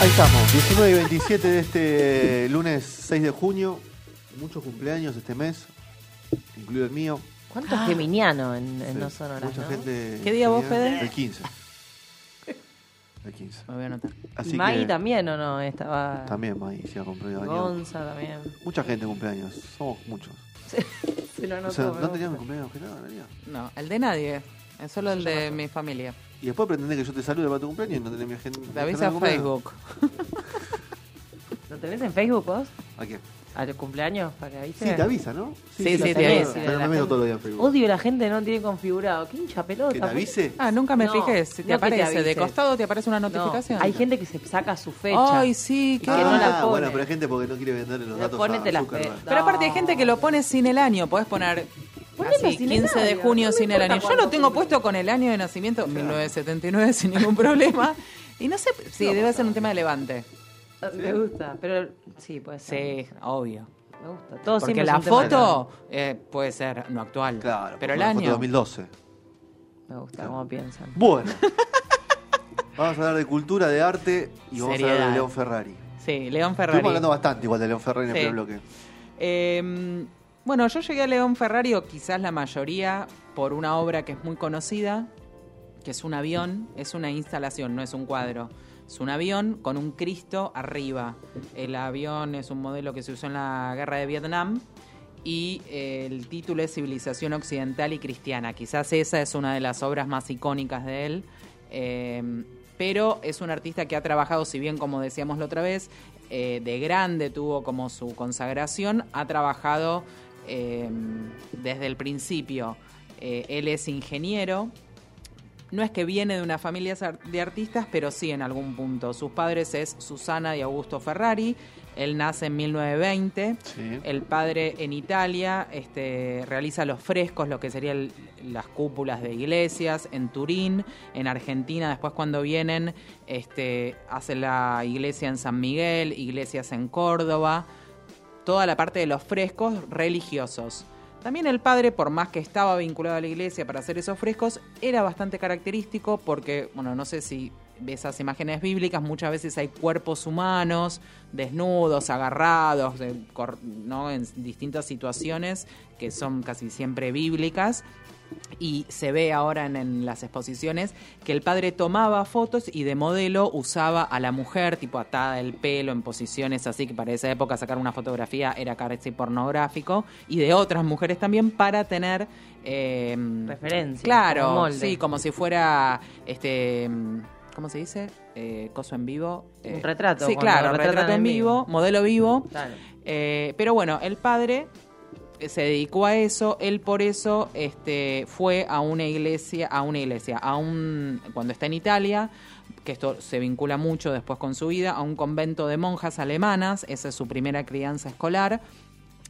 Ahí estamos, 19 y 27 de este lunes 6 de junio. Muchos cumpleaños este mes, incluido el mío. ¿Cuántos geminianos en, en Sí, No Sonoras, Mucha no? gente. ¿Qué día vos. Fede? El 15. El 15. Me voy a anotar. Así ¿Y Maggie que también o no? Estaba también Maggie se ha cumplido años. Gonza también. Mucha gente cumpleaños, somos muchos. Se lo O anotó, sea, me ¿no gusta. teníamos cumpleaños que nada, María? No, el de nadie. Es solo el de mi familia. Y después pretendés que yo te salude para tu cumpleaños y no tenés mi agenda. Te avisa Facebook. ¿Lo tenés en Facebook vos? ¿A qué? ¿Al cumpleaños? ¿Para que avise? Sí, te avisa, ¿no? Sí, sí, lo te avisa. sí, Pero la no me meto todos los días en Facebook. Odio la gente no tiene configurado. ¿Qué hincha pelota? ¿Que te avise? Ah, nunca me No, fijé. Si no te aparece te de costado, te aparece una No, notificación. hay gente que se saca su fecha. Ay, sí, qué que no la Ah, pone. bueno, pero hay gente porque no quiere vender los datos ponete a las Zuckerberg. fe- Pero aparte hay gente que lo pone sin el año. Podés poner así, sin el 15 de año, junio sin el año. Yo lo tengo puesto con el año de nacimiento, 1979, sin ningún problema. Y no sé, sí, debe ser un tema de levante. Me gusta, pero sí, puede ser. Sí, obvio. Me gusta. Todo Porque la un tema de foto eh, puede ser no actual. Claro, pero el una foto de año. 2012. Me gusta cómo piensan. Bueno. vamos a hablar de cultura, de arte y vamos a hablar de León Ferrari. Sí, León Ferrari. Estuvimos hablando bastante igual de León Ferrari en el primer bloque. Eh, bueno, yo llegué a León Ferrari, quizás la mayoría, por una obra que es muy conocida, que es un avión, es una instalación, no es un cuadro. Es un avión con un Cristo arriba. El avión es un modelo que se usó en la guerra de Vietnam y eh, el título es Civilización Occidental y Cristiana. Quizás esa es una de las obras más icónicas de él. Eh, pero es un artista que ha trabajado, si bien como decíamos la otra vez, eh, de grande tuvo como su consagración, ha trabajado eh, desde el principio. Eh, él es ingeniero, no es que viene de una familia de artistas, pero sí en algún punto. Sus padres es Susana y Augusto Ferrari. Él nace en 1920. Sí. El padre en Italia este, realiza los frescos, lo que serían las cúpulas de iglesias, en Turín, en Argentina. Después cuando vienen, este, hace la iglesia en San Miguel, iglesias en Córdoba toda la parte de los frescos religiosos. También el padre, por más que estaba vinculado a la iglesia para hacer esos frescos, era bastante característico porque, bueno, no sé si esas imágenes bíblicas, muchas veces hay cuerpos humanos desnudos, agarrados, de ¿no? en distintas situaciones que son casi siempre bíblicas. Y se ve ahora en, en las exposiciones que el padre tomaba fotos y de modelo usaba a la mujer, tipo atada el pelo en posiciones así, que para esa época sacar una fotografía era casi pornográfico, y de otras mujeres también para tener... eh, Referencia, Claro, como molde. sí, como si fuera... este ¿Cómo se dice? Eh, coso en vivo. Un eh, retrato, Sí, claro, retrato en vivo, vivo. modelo vivo. Claro. Eh, pero bueno, el padre eh, se dedicó a eso, él por eso este, fue a una iglesia, a una iglesia, a un, cuando está en Italia, que esto se vincula mucho después con su vida, a un convento de monjas alemanas, esa es su primera crianza escolar,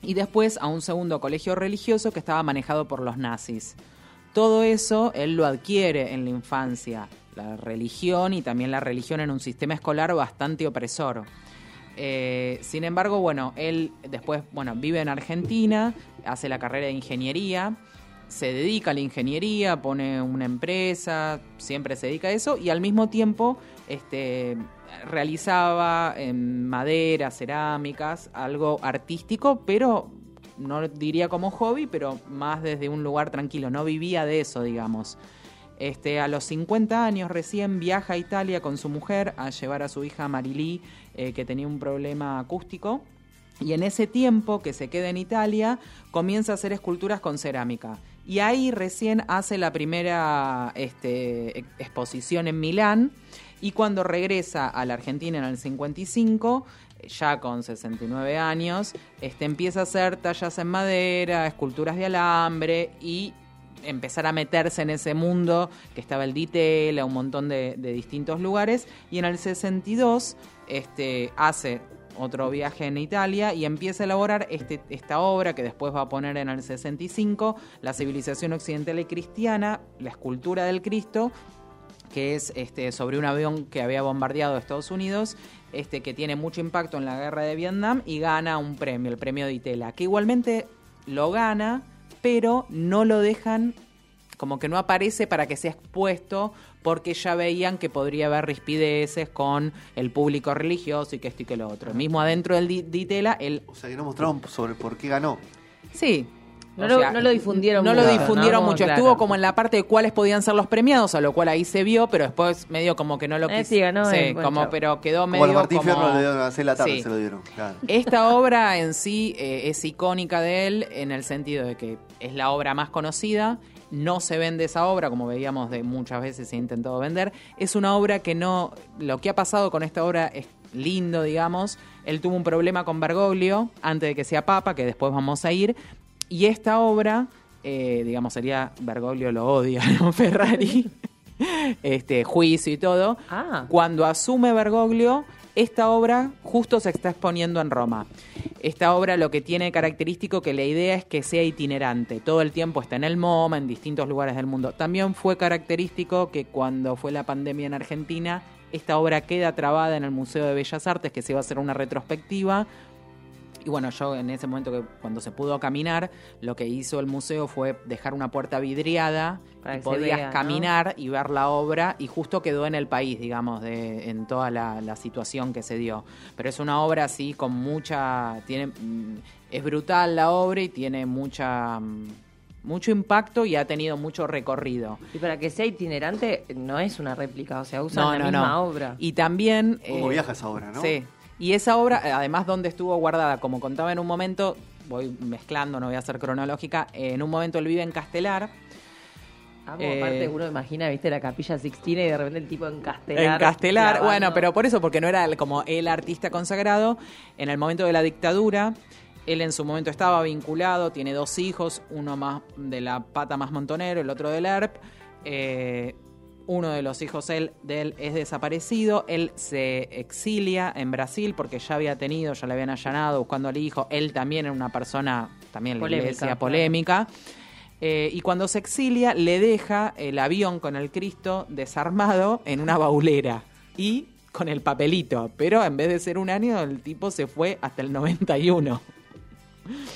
y después a un segundo colegio religioso que estaba manejado por los nazis. Todo eso él lo adquiere en la infancia, la religión y también la religión en un sistema escolar bastante opresor. Eh, sin embargo, bueno, él después, bueno, vive en Argentina, hace la carrera de ingeniería, se dedica a la ingeniería, pone una empresa, siempre se dedica a eso y al mismo tiempo este, realizaba en madera, cerámicas, algo artístico, pero no diría como hobby, pero más desde un lugar tranquilo, no vivía de eso, digamos. Este, a los 50 años recién viaja a Italia con su mujer a llevar a su hija Marilí, eh, que tenía un problema acústico. Y en ese tiempo que se queda en Italia, comienza a hacer esculturas con cerámica. Y ahí recién hace la primera este, ex- exposición en Milán. Y cuando regresa a la Argentina en el 55, ya con 69 años, este, empieza a hacer tallas en madera, esculturas de alambre y empezar a meterse en ese mundo que estaba el Ditela, un montón de, de distintos lugares. Y en el 62 este, hace otro viaje en Italia y empieza a elaborar este, esta obra que después va a poner en el 65, La civilización occidental y cristiana, la escultura del Cristo, que es este, sobre un avión que había bombardeado Estados Unidos, este, que tiene mucho impacto en la guerra de Vietnam y gana un premio, el premio de Itela, que igualmente lo gana, pero no lo dejan, como que no aparece para que sea expuesto, porque ya veían que podría haber rispideces con el público religioso y que esto y que lo otro. Mismo adentro del Di- de Itela, él O sea, que no mostraron sobre por qué ganó. Sí. No O lo- sea, no lo difundieron No mucho, lo difundieron ¿no? mucho. Claro. Estuvo como en la parte de cuáles podían ser los premiados, a lo cual ahí se vio, pero después medio como que no lo Eh, quiso. sí, ganó Sí, como, pero quedó Como medio Martín como... Fierro le de la tarde, Sí. se lo dieron. Claro. Esta obra en sí eh, es icónica de él en el sentido de que es la obra más conocida, no se vende esa obra, como veíamos de muchas veces se ha intentado vender. Es una obra que no. Lo que ha pasado con esta obra es lindo, digamos. Él tuvo un problema con Bergoglio antes de que sea papa, que después vamos a ir. Y esta obra, eh, digamos, sería Bergoglio lo odia, ¿no? Ferrari. este juicio y todo. Ah. Cuando asume Bergoglio, esta obra justo se está exponiendo en Roma. Esta obra lo que tiene característico que la idea es que sea itinerante, todo el tiempo está en el MoMA, en distintos lugares del mundo. También fue característico que cuando fue la pandemia en Argentina, esta obra queda trabada en el Museo de Bellas Artes, que se iba a hacer una retrospectiva, y bueno, yo en ese momento que cuando se pudo caminar, lo que hizo el museo fue dejar una puerta vidriada Para y podías vea, ¿no? caminar y ver la obra y justo quedó en el país, digamos, de, en toda la, la situación que se dio. Pero es una obra así con mucha, tiene, mm, es brutal la obra y tiene mucha, mm, mucho impacto y ha tenido mucho recorrido. Y para que sea itinerante, no es una réplica, o sea, usan la misma obra. Y también... ¿Cómo eh, viaja esa obra, no? Sí. Y esa obra, eh, además, donde estuvo guardada, como contaba en un momento, voy mezclando, no voy a ser cronológica, eh, en un momento él vive en Castelar. Amo, eh, aparte uno imagina, viste, la capilla Sixtina y de repente el tipo en Castelar. En Castelar, bueno, pero por eso, porque no era el- como el artista consagrado. En el momento de la dictadura, él en su momento estaba vinculado, tiene dos hijos, uno más de la pata más montonero, el otro del ERP. Eh, uno de los hijos él, de él es desaparecido, él se exilia en Brasil porque ya había tenido, ya le habían allanado buscando al hijo, él también era una persona, también la Polémica, iglesia claro. polémica. Eh, y cuando se exilia, le deja el avión con el Cristo desarmado en una baulera y con el papelito. Pero en vez de ser un año, el tipo se fue hasta el 91.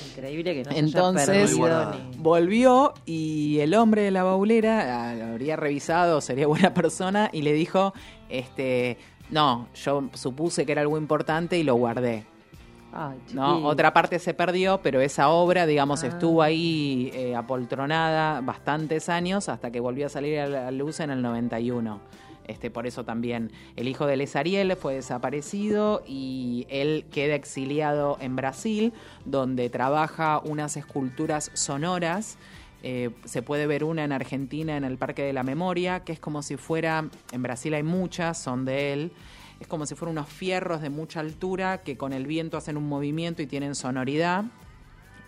Increíble que no Entonces- haya Volvió y el hombre de la baulera ah, habría revisado, sería buena persona, y le dijo, este, no, yo supuse que era algo importante y lo guardé. Ay, ¿no? Otra parte se perdió, pero esa obra, digamos, Ah. estuvo ahí eh, apoltronada bastantes años hasta que volvió a salir a la luz en el 91. Este, por eso también el hijo de Les Ariel fue desaparecido y él queda exiliado en Brasil, donde trabaja unas esculturas sonoras. Eh, se puede ver una en Argentina en el Parque de la Memoria, que es como si fuera, en Brasil hay muchas, son de él, es como si fueran unos fierros de mucha altura que con el viento hacen un movimiento y tienen sonoridad.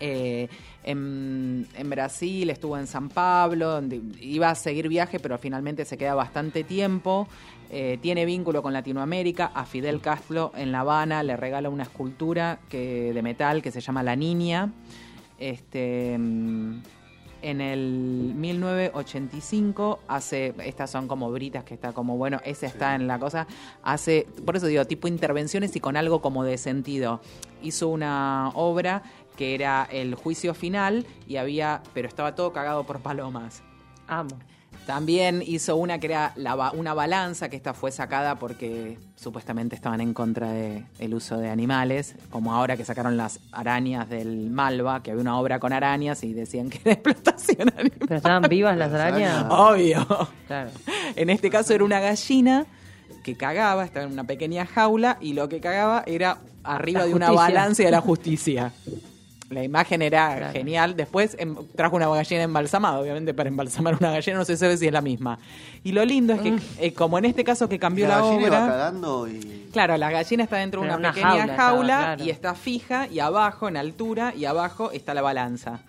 Eh, en, en Brasil, estuvo en San Pablo, donde iba a seguir viaje, pero finalmente se queda bastante tiempo. Eh, tiene vínculo con Latinoamérica. A Fidel Castro en La Habana le regala una escultura que, de metal que se llama La Niña. Este, en el 1985 hace, estas son como britas que está como, bueno, ese está en la cosa, hace, por eso digo, tipo intervenciones y con algo como de sentido. Hizo una obra que era el juicio final y había, pero estaba todo cagado por palomas. Amo. También hizo una que era la una balanza, que esta fue sacada porque supuestamente estaban en contra del uso de animales, como ahora que sacaron las arañas del Malva, que había una obra con arañas y decían que era explotación animal. ¿Pero estaban vivas las arañas? Obvio. Claro. En este caso era una gallina que cagaba, estaba en una pequeña jaula y lo que cagaba era arriba de una balanza de la justicia. La imagen era Claro. genial. Después em, trajo una gallina embalsamada, obviamente para embalsamar una gallina no se sabe si es la misma. Y lo lindo es que, eh, como en este caso que cambió la, gallina iba obra... cagando y... Claro, la gallina está dentro de una, pequeña jaula jaula, estaba, claro. y está fija y abajo, en altura, y abajo está la balanza.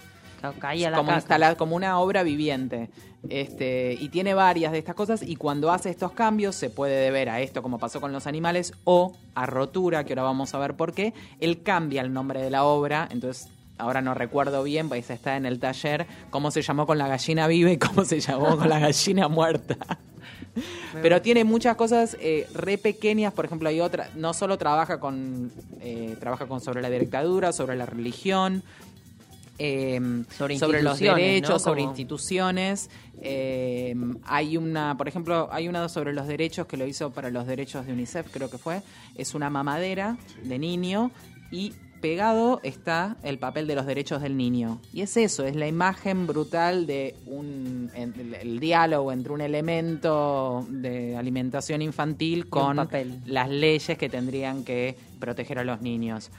Claro, caía la como caca. como una obra viviente. Este, y tiene varias de estas cosas y cuando hace estos cambios se puede deber a esto como pasó con los animales o a rotura, que ahora vamos a ver por qué. Él cambia el nombre de la obra, entonces ahora no recuerdo bien, pues está en el taller, cómo se llamó con la gallina viva y cómo se llamó con la gallina muerta. Pero tiene muchas cosas eh, re pequeñas, por ejemplo, hay otra, no solo trabaja con, eh, trabaja con sobre la dictadura, sobre la religión, eh, Sobre sobre los derechos, ¿no? sobre instituciones. eh, hay una, por ejemplo, hay una sobre los derechos que lo hizo para los derechos de UNICEF, creo que fue. Es una mamadera de niño y pegado está el papel de los derechos del niño. Y es eso, es la imagen brutal de un en- el, el diálogo entre un elemento de alimentación infantil con papel. las leyes que tendrían que proteger a los niños.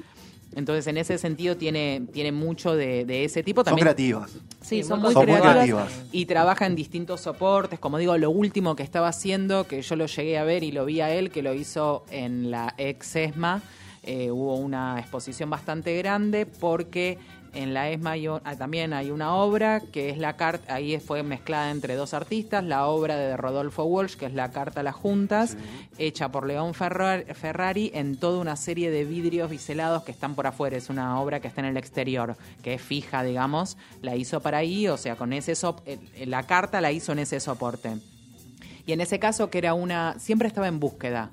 Entonces, en ese sentido, tiene, tiene mucho de, de ese tipo. Son También, creativas. Sí, son muy Son muy creativas, creativas. y trabaja en distintos soportes. Como digo, lo último que estaba haciendo, que yo lo llegué a ver y lo vi a él, que lo hizo en la ex ESMA, eh, hubo una exposición bastante grande porque en la ESMA hay ah, también hay una obra que es la carta, ahí fue mezclada entre dos artistas, la obra de Rodolfo Walsh, que es la Carta a las Juntas, hecha por León Ferrar- Ferrari en toda una serie de vidrios biselados que están por afuera. Es una obra que está en el exterior, que es fija, digamos. La hizo para ahí, o sea, con ese sop- eh, eh, la carta la hizo en ese soporte. Y en ese caso, que era una. siempre estaba en búsqueda.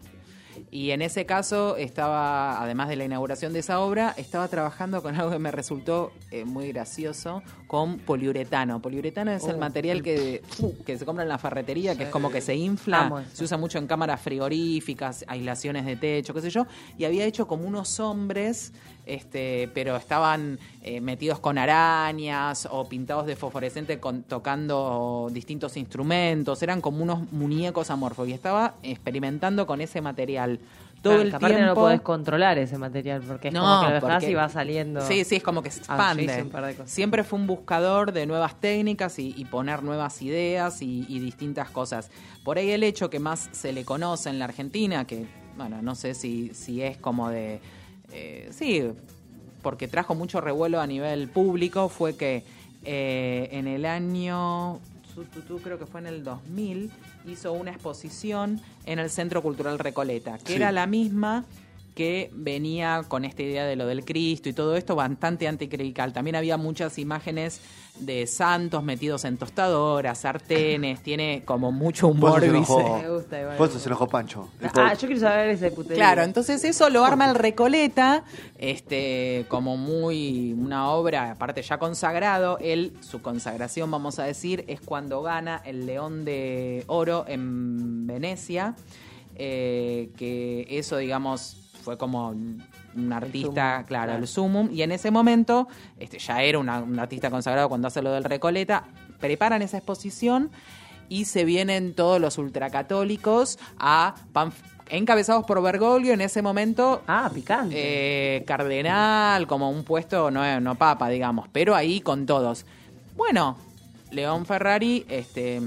Y en ese caso estaba, además de la inauguración de esa obra, estaba trabajando con algo que me resultó eh, muy gracioso, con poliuretano. Poliuretano es el material que, que se compra en la ferretería, que es como que se infla, se usa mucho en cámaras frigoríficas, aislaciones de techo, qué sé yo, y había hecho como unos hombres, este, pero estaban eh, metidos con arañas o pintados de fosforescente con, tocando distintos instrumentos, eran como unos muñecos amorfos y estaba experimentando con ese material todo Claro, el aparte tiempo. no podés controlar ese material porque es No, como que lo dejás porque- y va saliendo. Sí, sí, es como que se Ah, expande. Siempre fue un buscador de nuevas técnicas y, y poner nuevas ideas y, y distintas cosas. Por ahí el hecho que más se le conoce en la Argentina, que, bueno, no sé si, si es como de... eh, sí, porque trajo mucho revuelo a nivel público, fue que eh, en el año... creo que fue en el 2000, hizo una exposición en el Centro Cultural Recoleta, que Sí. era la misma que venía con esta idea de lo del Cristo y todo esto bastante anticlerical. También había muchas imágenes de santos metidos en tostadoras, sartenes, tiene como mucho humor. se por eso se enojó Pancho. Ah, yo quiero saber ese puterío. Claro, entonces eso lo arma el Recoleta, este, como muy una obra, aparte ya consagrado. Él, su consagración, vamos a decir, es cuando gana el León de Oro en Venecia, eh, que eso, digamos, fue como un artista, sumum, claro, claro. el sumum, y en ese momento, este, ya era una- un artista consagrado cuando hace lo del Recoleta, preparan esa exposición y se vienen todos los ultracatólicos a panf- encabezados por Bergoglio en ese momento Ah, picante. eh, cardenal, como un puesto, no, no papa, digamos, pero ahí con todos. Bueno, León Ferrari, este,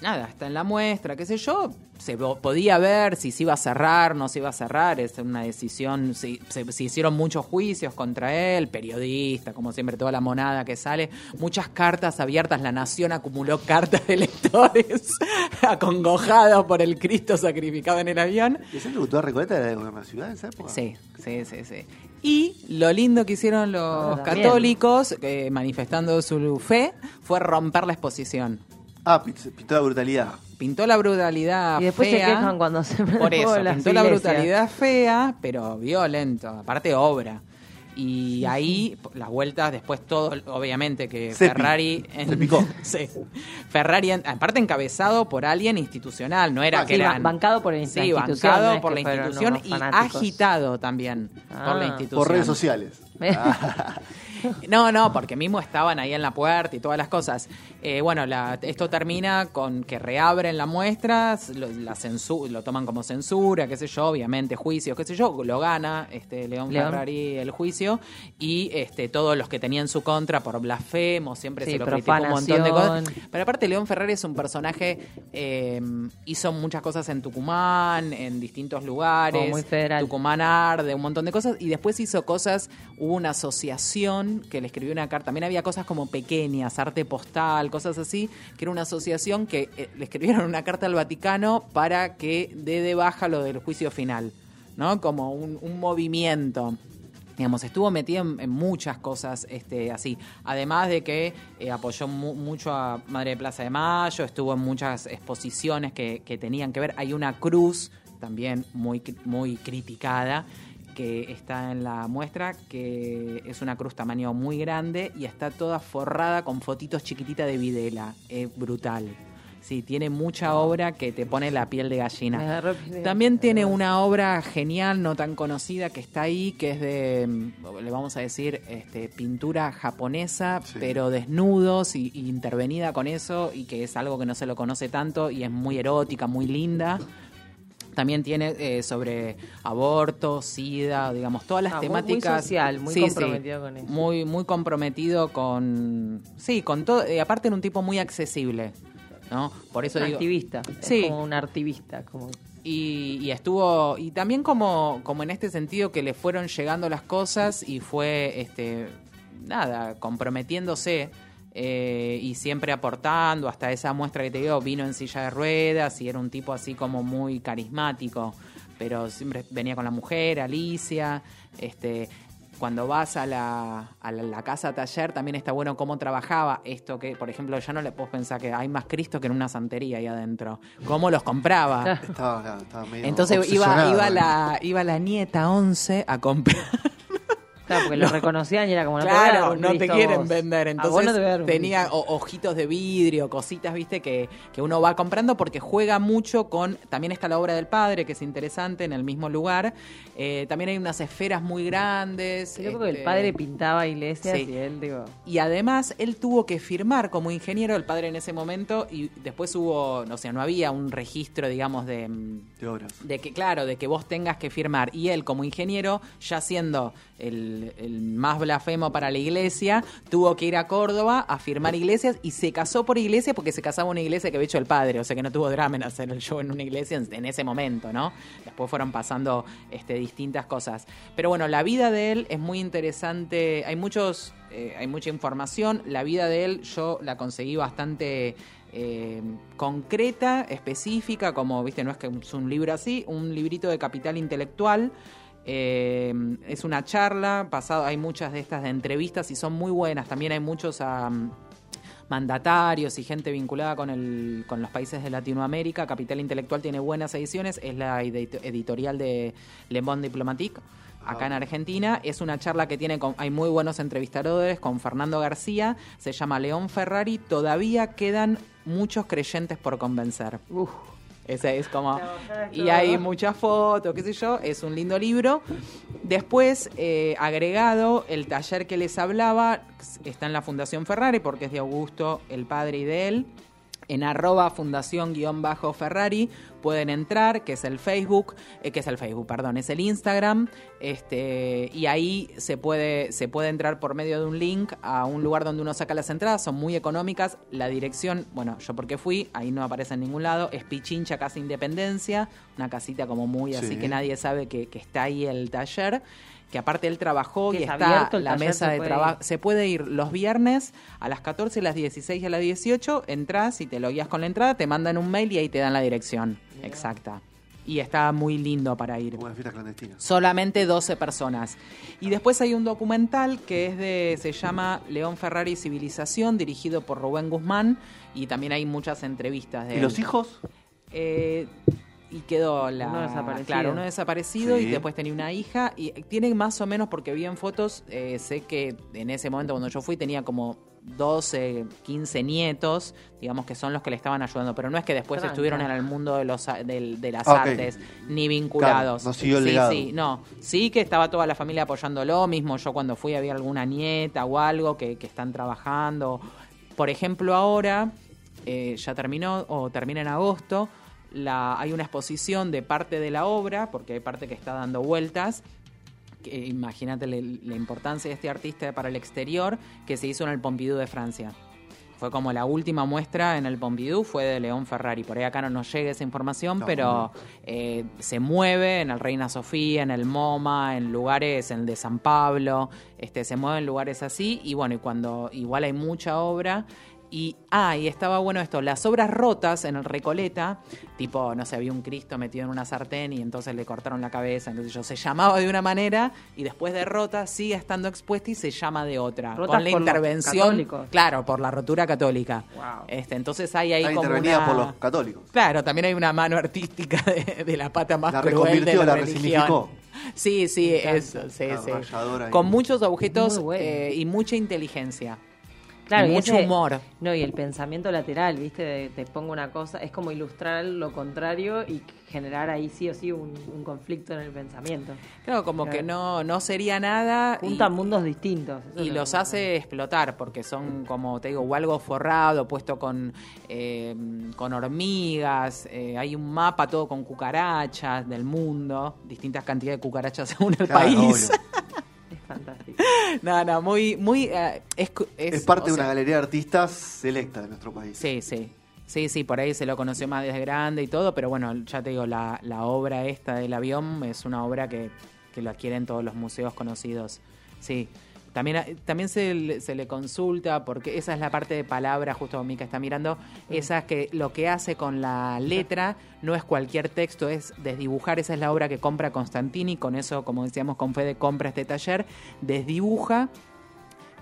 nada, está en la muestra, qué sé yo, se podía ver si se iba a cerrar, no se iba a cerrar, es una decisión, si- se, se hicieron muchos juicios contra él, periodista, como siempre, toda la monada que sale, muchas cartas abiertas, la nación acumuló cartas de lectores acongojados por el Cristo sacrificado en el avión. ¿Y Centro Cultural Recoleta era de una ciudad en esa época? Sí, sí, sí, sí. Y lo lindo que hicieron los católicos, eh, manifestando su fe, fue romper la exposición. Ah, pi- pintó la brutalidad. Pintó la brutalidad y después fea. se quejan cuando se Por eso, pintó la brutalidad fea, pero violento, aparte obra. Y ahí las vueltas, después todo, obviamente que Se pi- Ferrari... se picó. sí. Ferrari, en- aparte encabezado por alguien institucional, no era Ah, que Sí, eran... bancado por la Sí, institución. no bancado es por la institución y agitado también por la Ah. institución. Por redes sociales. Ah, No, no, porque mismo estaban ahí en la puerta y todas las cosas. Eh, bueno, la- esto termina con que reabren la muestra, lo, la lo toman como censura, qué sé yo, obviamente juicios, qué sé yo, lo gana este León, León. Ferrari el juicio y este, todos los que tenían su contra por blasfemo, siempre Sí, se lo criticó un montón de cosas. Pero aparte León Ferrari es un personaje, eh, hizo muchas cosas en Tucumán, en distintos lugares, muy. Tucumán Arde, un montón de cosas, y después hizo cosas, hubo una asociación que le escribió una carta, también había cosas como pequeñas, arte postal, cosas así, que era una asociación que eh, le escribieron una carta al Vaticano para que dé de baja lo del juicio final, ¿no? Como un, movimiento digamos, estuvo metido en, muchas cosas este, así. Además de que eh, apoyó mu- mucho a Madre de Plaza de Mayo, estuvo en muchas exposiciones que, que tenían que ver. Hay una cruz también muy, muy criticada que está en la muestra, que es una cruz tamaño muy grande y está toda forrada con fotitos chiquititas de Videla. Es brutal. Sí, tiene mucha obra que te pone la piel de gallina. También tiene una obra genial, no tan conocida, que está ahí, que es de, mm, le vamos a decir, este, pintura japonesa, Sí. pero desnudos y, y intervenida con eso, y que es algo que no se lo conoce tanto, y es muy erótica, muy linda. También tiene eh, sobre aborto, sida, digamos, todas las Ah, muy- muy temáticas. social, muy Sí, sí. comprometido con eso. Muy, muy comprometido con. Sí, con todo. y aparte, era un tipo muy accesible. ¿no? Por eso un digo. activista. Sí. Es como un activista. Como... Y, y estuvo, y también como, como en este sentido que le fueron llegando las cosas y fue, este, nada, comprometiéndose eh, y siempre aportando, hasta esa muestra que te digo, vino en silla de ruedas y era un tipo así como muy carismático, pero siempre venía con la mujer, Alicia, este... Cuando vas a la, a la, la casa taller también está bueno cómo trabajaba esto que, por ejemplo, ya no le puedo pensar que hay más Cristo que en una santería ahí adentro. ¿Cómo los compraba? Estaba, estaba medio Entonces iba, iba, eh. la, iba la nieta 11 a comprar. Claro, porque lo reconocían y era como, no te claro, no te quieren vos. vender. Entonces no te tenía o- ojitos de vidrio, cositas, viste, que, que uno va comprando porque juega mucho con. También está la obra del padre, que es interesante, en el mismo lugar. Eh, también hay unas esferas muy grandes. Yo creo que el este, padre pintaba iglesias sí. y él, digo... Y además él tuvo que firmar como ingeniero, el padre en ese momento, y después hubo, o sea, no había un registro, digamos, de, mm, De obras. de que, claro, de que vos tengas que firmar. Y él, como ingeniero, ya siendo el, el más blasfemo para la iglesia, tuvo que ir a Córdoba a firmar iglesias y se casó por iglesia porque se casaba una iglesia que había hecho el padre. O sea que no tuvo drama en hacer el show en una iglesia en, ese momento, ¿no? Después fueron pasando este, distintas cosas. Pero bueno, la vida de él es muy interesante. Hay muchos. eh, hay mucha información. La vida de él yo la conseguí bastante eh, concreta, específica, como, viste, no es que es un libro así, un librito de capital intelectual. Eh, es una charla, pasado, hay muchas de estas de entrevistas y son muy buenas. También hay muchos mandatarios y gente vinculada con, el, con los países de Latinoamérica. Capital Intelectual tiene buenas ediciones, es la edit- editorial de Le Monde Diplomatique. Acá en Argentina es una charla que tiene con, hay muy buenos entrevistadores con Fernando García, se llama León Ferrari, todavía quedan muchos creyentes por convencer. Uf, Ese es como. Y hay muchas fotos, qué sé yo. Es un lindo libro. Después, eh, agregado, el taller que les hablaba está en la Fundación Ferrari, porque es de Augusto, el padre y de él. En arroba fundación-ferrari. Pueden entrar, que es el Facebook, eh, que es el Facebook, perdón, es el Instagram, este, y ahí se puede, se puede entrar por medio de un link a un lugar donde uno saca las entradas, son muy económicas, la dirección, bueno, yo porque fui, ahí no aparece en ningún lado, es Pichincha Casa Independencia, una casita como muy así Sí. que nadie sabe que, que está ahí el taller, que aparte él trabajó Que y es está abierto la mesa de trabajo, se puede ir los viernes a las 14, a las 16 y a las 18, entras y te lo guías con la entrada, te mandan un mail y ahí te dan la dirección exacta. Y está muy lindo para ir. Como una fiesta clandestina. Solamente 12 personas. Y después hay un documental que es de, se llama León Ferrari Civilización, dirigido por Rubén Guzmán, y también hay muchas entrevistas de ¿Y él. los hijos? Eh, y quedó la. Uno desaparecido. Claro, uno desaparecido Sí. y después tenía una hija. Y tiene más o menos, porque vi en fotos, eh, sé que en ese momento cuando yo fui tenía como 12, 15 nietos, digamos que son los que le estaban ayudando. Pero no es que después Tranca. estuvieron en el mundo de, los, a- del- de las artes, ni vinculados. Claro, no siguió el sí, legado. sí, no. Sí que estaba toda la familia apoyándolo. Mismo yo cuando fui había alguna nieta o algo que, que están trabajando. Por ejemplo, ahora, eh, ya terminó o termina en agosto, la, hay una exposición de parte de la obra, porque hay parte que está dando vueltas, imagínate la, la importancia de este artista para el exterior, que se hizo en el Pompidou de Francia. Fue como la última muestra en el Pompidou, fue de León Ferrari. Por ahí acá no nos llega esa información, No, pero no. eh, se mueve en el Reina Sofía, en el MoMA, en lugares, en el de San Pablo, este, se mueve en lugares así. Y bueno, y cuando igual hay mucha obra. Y, ah, y estaba bueno esto, las obras rotas en el Recoleta, tipo, no sé, había un Cristo metido en una sartén y entonces le cortaron la cabeza, entonces yo, se llamaba de una manera y después de rota sigue estando expuesta y se llama de otra. Rotas con la intervención, católicos. claro, por la rotura católica. Wow. Este, entonces hay ahí Está como intervenida una... por los católicos. Claro, también hay una mano artística de, de la pata más La cruel reconvirtió, de la, la religión. Sí, sí, eso, sí, sí. Con muchos objetos bueno. eh, y mucha inteligencia. Claro, y y mucho ese- humor. No, y el pensamiento lateral, ¿viste? De, te pongo una cosa, es como ilustrar lo contrario y generar ahí sí o sí un, un conflicto en el pensamiento. Claro, como Claro. que no, no sería nada. y- Juntan mundos distintos. y los hace explotar porque son como te digo o algo forrado puesto con eh, con hormigas eh, hay un mapa todo con cucarachas del mundo distintas cantidades de cucarachas según el Claro, país obvio. No no muy muy eh, es, cu- es- Es parte de una galería de artistas selecta de nuestro país. sí sí Sí, sí, por ahí se lo conoció más desde grande y todo, pero bueno, ya te digo, la, la obra esta del avión es una obra que, que lo adquieren todos los museos conocidos. Sí. También, también se, le- se le consulta, porque esa es la parte de palabra, justo Mica está mirando, esa es que lo que hace con la letra no es cualquier texto, es desdibujar, esa es la obra que compra Constantini, con eso, como decíamos, con Fede compra este taller, desdibuja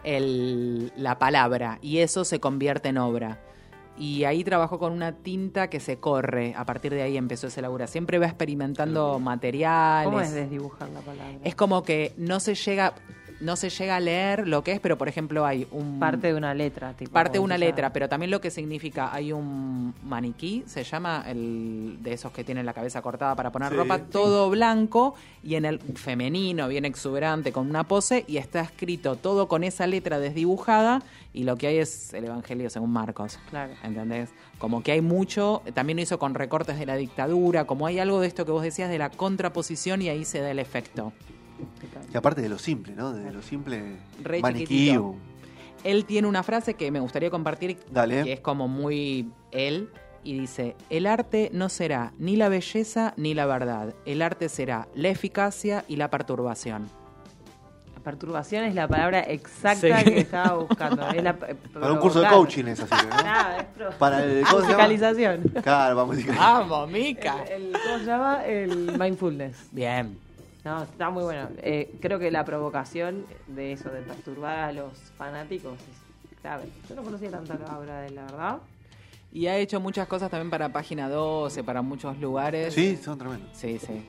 el- la palabra y eso se convierte en obra. Y ahí trabajó con una tinta que se corre. A partir de ahí empezó esa labura. Siempre va experimentando materiales. ¿Cómo es desdibujar la palabra? Es como que no se llega no se llega a leer lo que es, pero por ejemplo hay un parte de una letra. Tipo, parte de una letra, pero también lo que significa, hay un maniquí, se llama el de esos que tienen la cabeza cortada para poner Sí. ropa, todo blanco y en el femenino, bien exuberante, con una pose, y está escrito todo con esa letra desdibujada, y lo que hay es el Evangelio según Marcos. Claro. ¿Entendés? Como que hay mucho, también lo hizo con recortes de la dictadura, como hay algo de esto que vos decías de la contraposición y ahí se da el efecto. Y aparte de lo simple, ¿no? De lo simple. Re maniquí. Él tiene una frase que me gustaría compartir, Dale. que es como muy él, y dice, el arte no será ni la belleza ni la verdad, el arte será la eficacia y la perturbación. La perturbación es la palabra exacta Sí. que estaba buscando. Es la- eh, Para un curso de coaching es así, ¿no? Nada, es pro- Para el- ¿cómo se llama? musicalización. Claro, vamos a decir que- ¡Vamos, Mica! El, el- ¿Cómo se llama? El mindfulness. Bien. No, está muy bueno. Eh, creo que la provocación de eso, de perturbar a los fanáticos, es clave. Yo no conocía tanta la obra de él, la verdad. Y ha hecho muchas cosas también para Página 12, para muchos lugares. Sí, son tremendos. Sí, sí.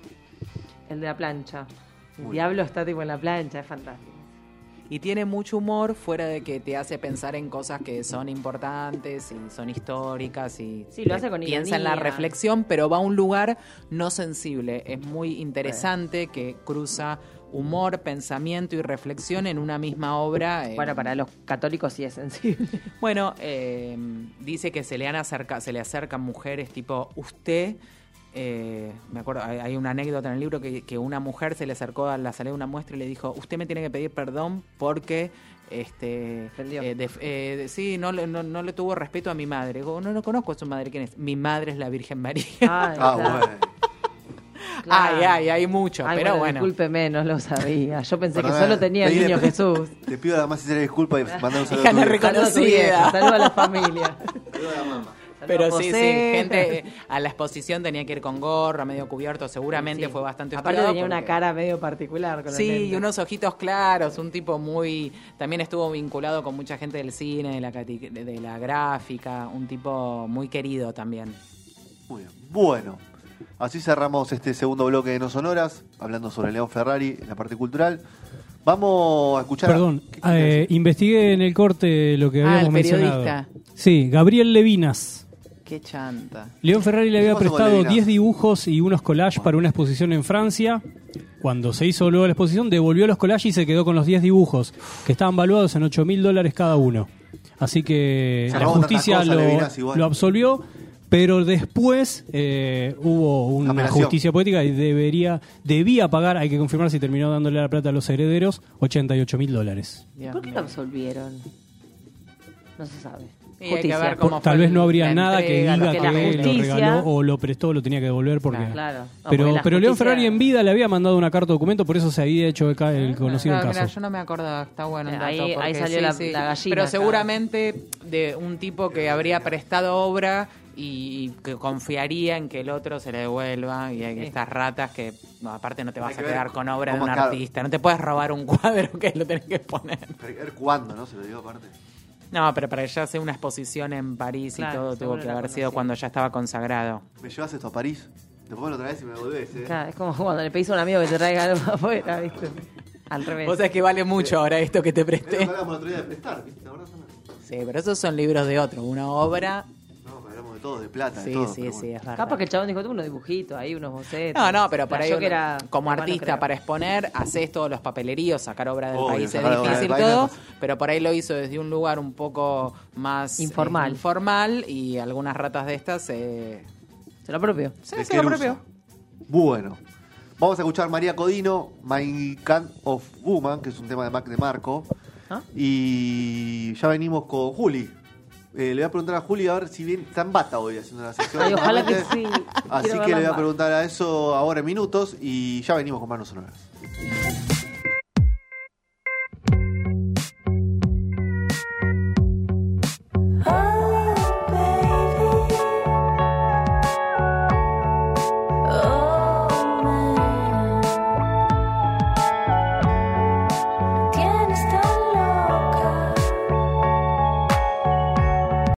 El de la plancha. El diablo está tipo en la plancha, es fantástico. Y tiene mucho humor fuera de que te hace pensar en cosas que son importantes y son históricas y Sí, lo hace con piensa en la reflexión, pero va a un lugar no sensible. Es muy interesante que cruza humor, pensamiento y reflexión en una misma obra. eh, Bueno, para los católicos sí es sensible. bueno, eh, dice que se le han acerca, se le acercan mujeres tipo usted. Eh, me acuerdo, hay, hay una anécdota en el libro que, que una mujer se le acercó a la salida de una muestra y le dijo, usted me tiene que pedir perdón porque este eh, eh, de- sí, no, le- no, no le tuvo respeto a mi madre. Digo, no, no conozco a su madre, ¿quién es? Mi madre es la Virgen María. Ay, Ah, claro, bueno. claro. Ay, ay, hay mucho, Ay, pero bueno, bueno. discúlpeme, no lo sabía. Yo pensé Perdona, que solo tenía el niño Jesús. Te pido la más sincera disculpa y mandar un saludo a tu vieja. reconozco. Saludo a tu vieja, saludo a la familia. Pero sí, sí, gente eh, a la exposición tenía que ir con gorra, medio cubierto, seguramente Sí. fue bastante Aparte tenía una cara medio particular. Con Sí, y unos ojitos claros, un tipo muy... También estuvo vinculado con mucha gente del cine, de la, de la gráfica, un tipo muy querido también. Muy bien. Bueno, así cerramos este segundo bloque de No Sonoras, hablando sobre León Ferrari en la parte cultural. Vamos a escuchar. Perdón, ¿Qué quieres eh, investigué en el corte lo que Ah, habíamos el periodista. mencionado. Sí, Gabriel Levinas. Qué chanta. León Ferrari le había ¿Qué pasó con prestado Levinas? 10 dibujos y unos collages para una exposición en Francia. Cuando se hizo luego la exposición, devolvió los collages y se quedó con los 10 dibujos, que estaban valuados en 8 mil dólares cada uno. Así que Se la robó tantas justicia cosas, lo, Levinas, igual. lo absolvió, pero después eh, hubo una Apelación. justicia poética y debería debía pagar, hay que confirmar si terminó dándole la plata a los herederos, 88 mil dólares. Dios ¿Por qué mío. lo absolvieron? No se sabe. Y hay que ver Por- cómo tal fue vez no habría nada que diga que que lo regaló o lo prestó o lo tenía que devolver porque... Claro. No, Pero, porque pero León Ferrari en vida le había mandado una carta documento, por eso se había hecho el, el conocido Claro, el caso. mira, yo no me acordaba, está bueno el dato. Ahí- ahí porque salió sí, la- sí. la gallina Pero acá. seguramente de un tipo que habría prestado obra y que confiaría en que el otro se le devuelva y hay Sí. estas ratas que no, aparte no te vas a quedar con obra de un artista, no te puedes robar un cuadro que lo tenés que poner. Pero cuándo, ¿no? Se lo dio aparte. No, pero para ya hacer una exposición en París Claro, y todo tuvo que haber sido cuando ya estaba consagrado. ¿Me llevas esto a París? Después lo traes y me volvés, ¿eh? Claro, es como cuando le pedís a un amigo que te traiga algo afuera, ¿viste? Al revés. Vos sabés que vale mucho ahora esto que te presté. que hablamos otro día de prestar. ¿Te? Sí, pero esos son libros de otro. Una obra. De todo, de plata, Sí, de todo. sí, pero sí, bueno. es verdad. Capaz que el chabón dijo, tuve unos dibujitos ahí, unos bocetos. No, no, pero por ahí uno- que era como artista para exponer, haces todos los papeleríos, sacar obra del Obvio, país es del difícil país todo, pero por ahí lo hizo desde un lugar un poco más Informal. eh, informal y algunas ratas de estas eh, Se lo propio. sí, se lo propio. Bueno. Vamos a escuchar María Codino, My Can of Woman, que es un tema de Mac de Marco. ¿Ah? Y ya venimos con Juli. Eh, le voy a preguntar a Juli a ver si bien está en bata hoy haciendo la sección. Ay, ojalá que sí. Así Quiero que le voy a preguntar a eso ahora en minutos y ya venimos con manos sonoras.